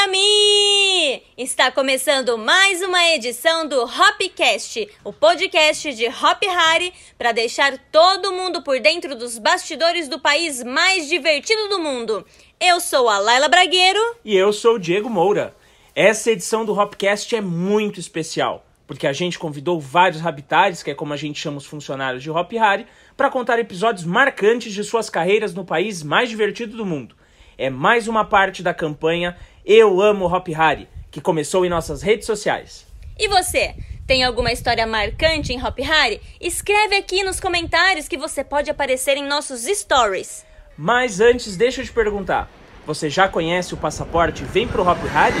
Yami! Está começando mais uma edição do Hopcast, o podcast de Hop Hari para deixar todo mundo por dentro dos bastidores do país mais divertido do mundo. Eu sou a Laila Bragueiro. E eu sou o Diego Moura. Essa edição do Hopcast é muito especial, porque a gente convidou vários Habitares, que é como a gente chama os funcionários de Hop Hari, para contar episódios marcantes de suas carreiras no país mais divertido do mundo. É mais uma parte da campanha Eu Amo Hop Hari, que começou em nossas redes sociais. E você? Tem alguma história marcante em Hop Hari? Escreve aqui nos comentários que você pode aparecer em nossos stories. Mas antes, deixa eu te perguntar. Você já conhece o passaporte Vem pro Hop Hari?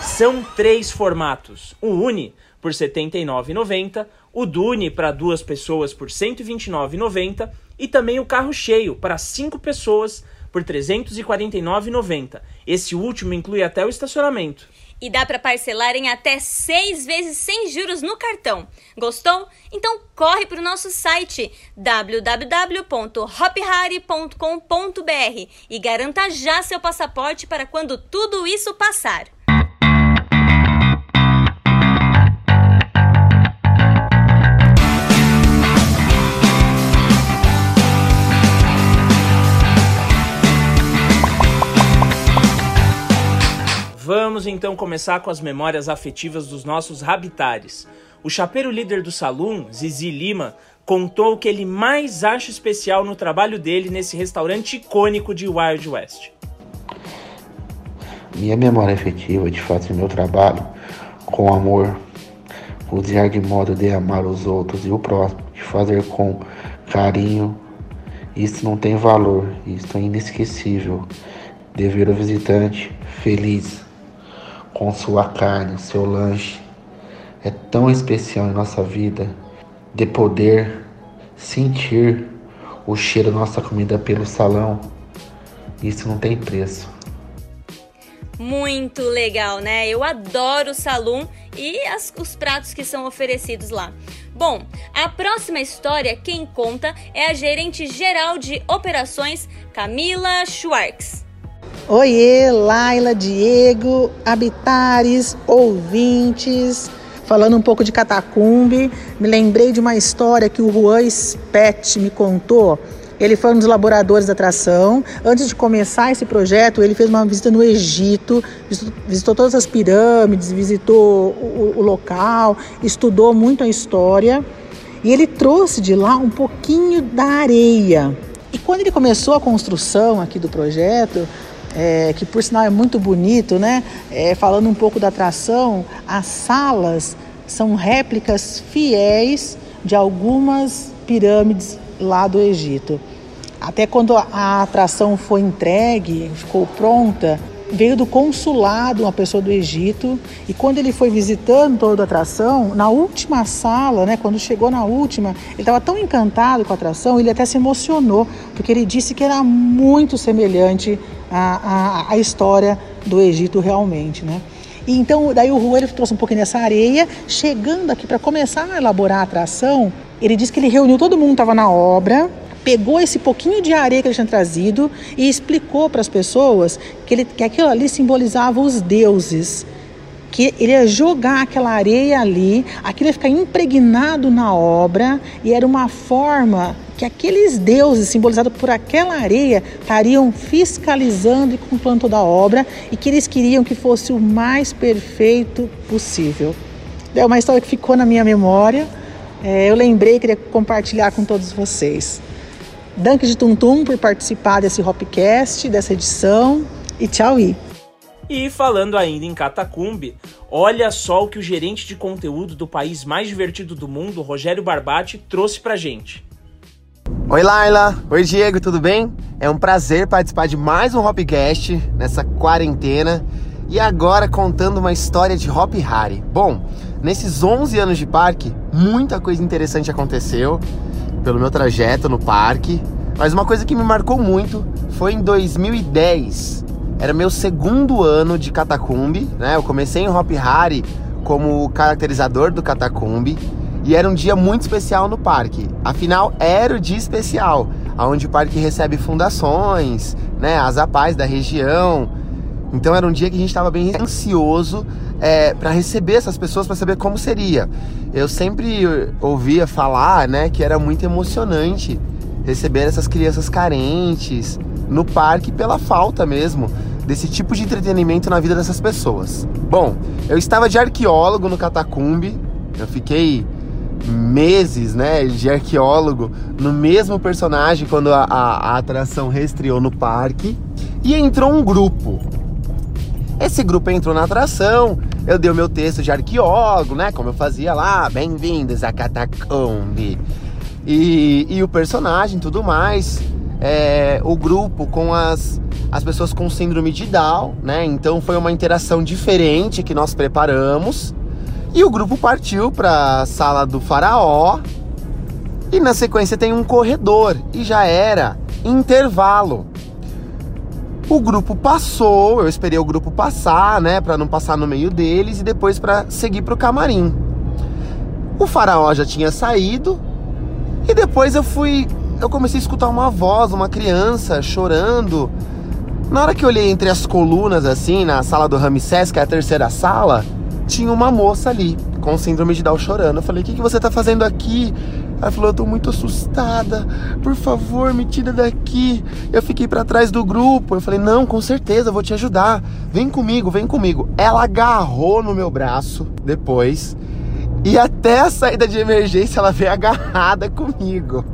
São três formatos. O Uni por R$ 79,90, o Dune para duas pessoas por R$ 129,90 e também o carro cheio para cinco pessoas por R$ 349,90. Esse último inclui até o estacionamento. E dá para parcelar em até seis vezes sem juros no cartão. Gostou? Então corre para o nosso site www.hophari.com.br e garanta já seu passaporte para quando tudo isso passar. Vamos então começar com as memórias afetivas dos nossos habitares. O chapeiro líder do salão, Zizi Lima, contou o que ele mais acha especial no trabalho dele nesse restaurante icônico de Wild West. Minha memória afetiva de fazer meu trabalho com amor, cozinhar de modo de amar os outros e o próximo, de fazer com carinho, isso não tem valor, isso é inesquecível. De ver o visitante feliz com sua carne, seu lanche. É tão especial em nossa vida de poder sentir o cheiro da nossa comida pelo salão. Isso não tem preço. Muito legal, né? Eu adoro o salão e as, os pratos que são oferecidos lá. Bom, a próxima história quem conta é a gerente geral de operações Camila Schwartz. Oiê, Laila, Diego, habitares, ouvintes. Falando um pouco de Catacumbi, me lembrei de uma história que o Juan Spet me contou. Ele foi um dos laboradores da atração. Antes de começar esse projeto, ele fez uma visita no Egito, visitou, visitou todas as pirâmides, visitou o, o local, estudou muito a história. E ele trouxe de lá um pouquinho da areia. E quando ele começou a construção aqui do projeto, é, que por sinal é muito bonito, né? É, falando um pouco da atração, as salas são réplicas fiéis de algumas pirâmides lá do Egito. Até quando a atração foi entregue, ficou pronta, veio do consulado uma pessoa do Egito e quando ele foi visitando toda a atração, na última sala, né, quando chegou na última, ele estava tão encantado com a atração, ele até se emocionou, porque ele disse que era muito semelhante à, à, à história do Egito realmente, né? E então, daí o Juan ele trouxe um pouquinho dessa areia, chegando aqui para começar a elaborar a atração, ele disse que ele reuniu todo mundo estava na obra, pegou esse pouquinho de areia que ele tinha trazido e explicou para as pessoas que, ele, que aquilo ali simbolizava os deuses. Que ele ia jogar aquela areia ali, aquilo ia ficar impregnado na obra e era uma forma que aqueles deuses simbolizados por aquela areia estariam fiscalizando e controlando toda a obra e que eles queriam que fosse o mais perfeito possível. É uma história que ficou na minha memória. É, eu lembrei e queria compartilhar com todos vocês. Danke de Tuntum por participar desse Hopcast, dessa edição. E tchau, I. E falando ainda em Catacumbi, olha só o que o gerente de conteúdo do país mais divertido do mundo, Rogério Barbati, trouxe pra gente. Oi Laila, oi Diego, tudo bem? É um prazer participar de mais um Hopcast nessa quarentena e agora contando uma história de Hop Harry. Bom, nesses 11 anos de parque, muita coisa interessante aconteceu pelo meu trajeto no parque. Mas uma coisa que me marcou muito foi em 2010. Era meu segundo ano de Catacumbi, né? Eu comecei em Hop Hari como caracterizador do Catacumbi e era um dia muito especial no parque. Afinal, era o dia especial. onde o parque recebe fundações, né, as APAES da região. Então era um dia que a gente estava bem ansioso é, para receber essas pessoas, para saber como seria. Eu sempre ouvia falar, né, que era muito emocionante receber essas crianças carentes no parque pela falta mesmo desse tipo de entretenimento na vida dessas pessoas. Bom, eu estava de arqueólogo no Catacumbi, eu fiquei meses, né, de arqueólogo no mesmo personagem quando a, a, a atração reestreou no parque e entrou um grupo. Esse grupo entrou na atração, eu dei o meu texto de arqueólogo, né, como eu fazia lá, bem-vindos a Catacumbi. E, e o personagem, tudo mais, é, o grupo com as, as pessoas com síndrome de Down, né? Então foi uma interação diferente que nós preparamos. E o grupo partiu para a sala do faraó. E na sequência tem um corredor e já era intervalo. O grupo passou, eu esperei o grupo passar, né, para não passar no meio deles e depois para seguir para o camarim. O faraó já tinha saído e depois eu fui, eu comecei a escutar uma voz, uma criança chorando. Na hora que eu olhei entre as colunas assim, na sala do Ramsés, que é a terceira sala, tinha uma moça ali, com síndrome de Down chorando. Eu falei: O que, que você tá fazendo aqui? Ela falou: Eu tô muito assustada, por favor, me tira daqui. Eu fiquei para trás do grupo. Eu falei: Não, com certeza, vou te ajudar. Vem comigo, vem comigo. Ela agarrou no meu braço depois. E até a saída de emergência ela veio agarrada comigo.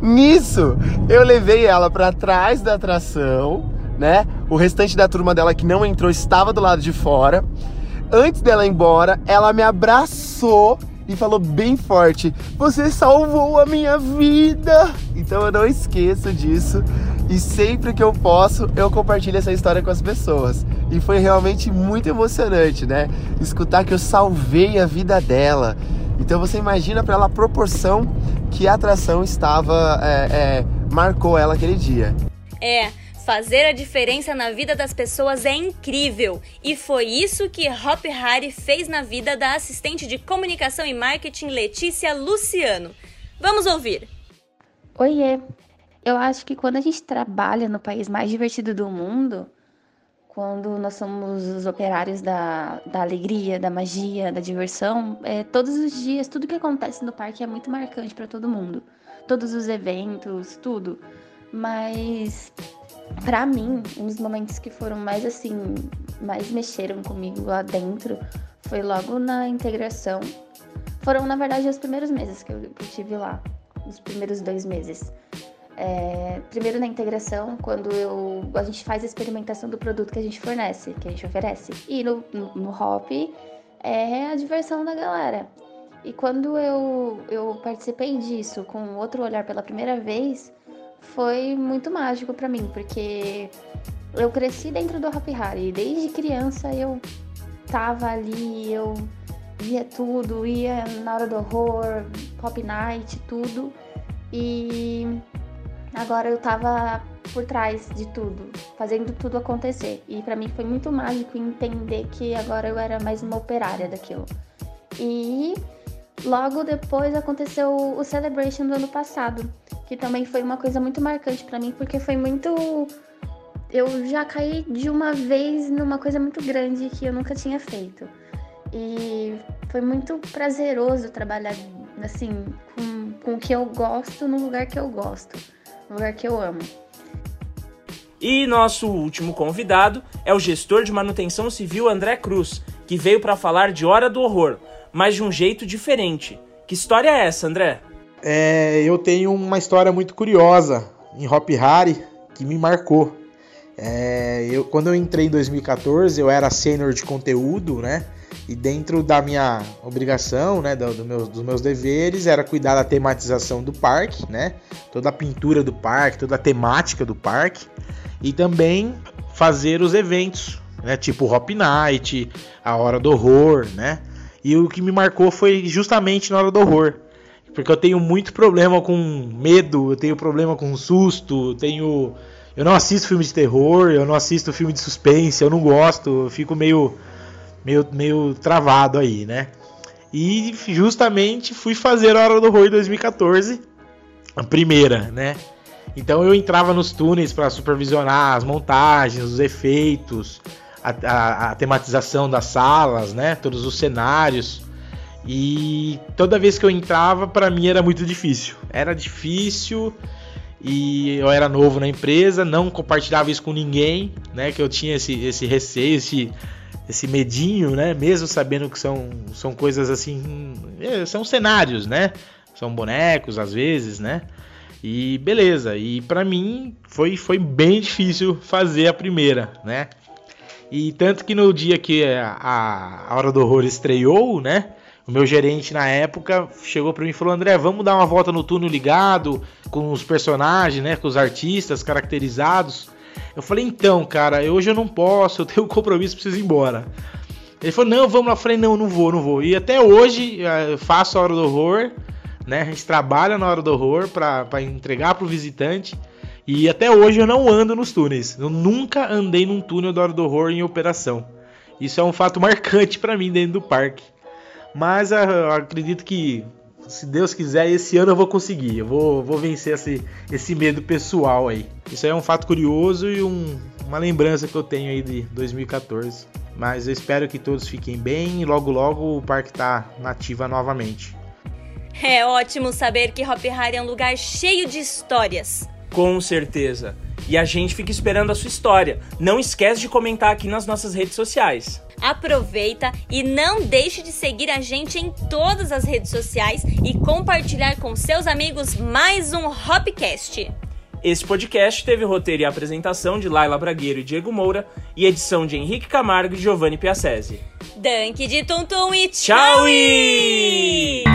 Nisso, eu levei ela para trás da atração, né? O restante da turma dela que não entrou estava do lado de fora antes dela ir embora, ela me abraçou e falou bem forte: Você salvou a minha vida! Então eu não esqueço disso e sempre que eu posso eu compartilho essa história com as pessoas. E foi realmente muito emocionante, né? Escutar que eu salvei a vida dela. Então você imagina para proporção que a atração estava, é, é, marcou ela aquele dia. É, Fazer a diferença na vida das pessoas é incrível e foi isso que Hop Hari fez na vida da assistente de comunicação e marketing Letícia Luciano. Vamos ouvir. Oiê! Eu acho que quando a gente trabalha no país mais divertido do mundo, quando nós somos os operários da, da alegria, da magia, da diversão, é, todos os dias, tudo que acontece no parque é muito marcante para todo mundo. Todos os eventos, tudo. Mas para mim, um dos momentos que foram mais assim, mais mexeram comigo lá dentro foi logo na integração. Foram, na verdade, os primeiros meses que eu, que eu tive lá, os primeiros dois meses. É, primeiro na integração, quando eu, a gente faz a experimentação do produto que a gente fornece, que a gente oferece. E no, no, no Hop é a diversão da galera. E quando eu, eu participei disso com outro olhar pela primeira vez, foi muito mágico para mim, porque eu cresci dentro do Hop Hari. Desde criança eu tava ali, eu via tudo, ia na hora do horror, Pop Night, tudo. E agora eu tava por trás de tudo, fazendo tudo acontecer. E para mim foi muito mágico entender que agora eu era mais uma operária daquilo. E logo depois aconteceu o Celebration do ano passado, que também foi uma coisa muito marcante para mim, porque foi muito. Eu já caí de uma vez numa coisa muito grande que eu nunca tinha feito. E foi muito prazeroso trabalhar assim com, com o que eu gosto no lugar que eu gosto, no lugar que eu amo. E nosso último convidado é o gestor de manutenção civil André Cruz, que veio para falar de Hora do Horror, mas de um jeito diferente. Que história é essa, André? é, eu tenho uma história muito curiosa em Hop Hari que me marcou. É, eu, quando eu entrei em 2014, eu era sênior de conteúdo, né? E dentro da minha obrigação, né, do, do dos meus deveres, era cuidar da tematização do parque, né? Toda a pintura do parque, toda a temática do parque. E também fazer os eventos, né? Tipo Hop Night, a Hora do Horror, né? E o que me marcou foi justamente na Hora do Horror. Porque eu tenho muito problema com medo, eu tenho problema com susto, tenho. Eu não assisto filme de terror, eu não assisto filme de suspense, eu não gosto, eu fico meio, meio, meio travado aí, né? E justamente fui fazer a Hora do Horror em 2014, a primeira, né? Então eu entrava nos túneis para supervisionar as montagens, os efeitos, a, a, a, tematização das salas, né? Todos os cenários. E toda vez que eu entrava, para mim era muito difícil. Era difícil e eu era novo na empresa, não compartilhava isso com ninguém, né? Que eu tinha esse, esse receio, esse, esse medinho, né? Mesmo sabendo que são, são coisas assim, é, são cenários, né? São bonecos às vezes, né? E beleza, e para mim foi, foi bem difícil fazer a primeira, né? E tanto que no dia que a, a Hora do Horror estreou, né? O meu gerente na época chegou para mim e falou: André, vamos dar uma volta no túnel ligado, com os personagens, né? Com os artistas caracterizados. Eu falei: então, cara, hoje eu não posso, eu tenho um compromisso, preciso ir embora. Ele falou: não, vamos lá. Eu falei: não, não vou, não vou. E até hoje eh, eu faço a Hora do Horror né? A gente trabalha na hora do horror para entregar para o visitante. E até hoje eu não ando nos túneis. Eu nunca andei num túnel da hora do horror em operação. Isso é um fato marcante para mim dentro do parque. Mas ah, eu acredito que, se Deus quiser, esse ano eu vou conseguir. Eu vou, vou vencer esse, esse medo pessoal aí. Isso é um fato curioso e um, uma lembrança que eu tenho aí de 2014. Mas eu espero que todos fiquem bem e logo logo o parque está nativa novamente. É ótimo saber que Hop Hari é um lugar cheio de histórias. Com certeza. E a gente fica esperando a sua história. Não esquece de comentar aqui nas nossas redes sociais. Aproveita e não deixe de seguir a gente em todas as redes sociais e compartilhar com seus amigos mais um Hopcast. Esse podcast teve roteiro e apresentação de Laila Bragueiro e Diego Moura e edição de Henrique Camargo e Giovanni Piacese. Danke de Tum Tum e tchau! tchau!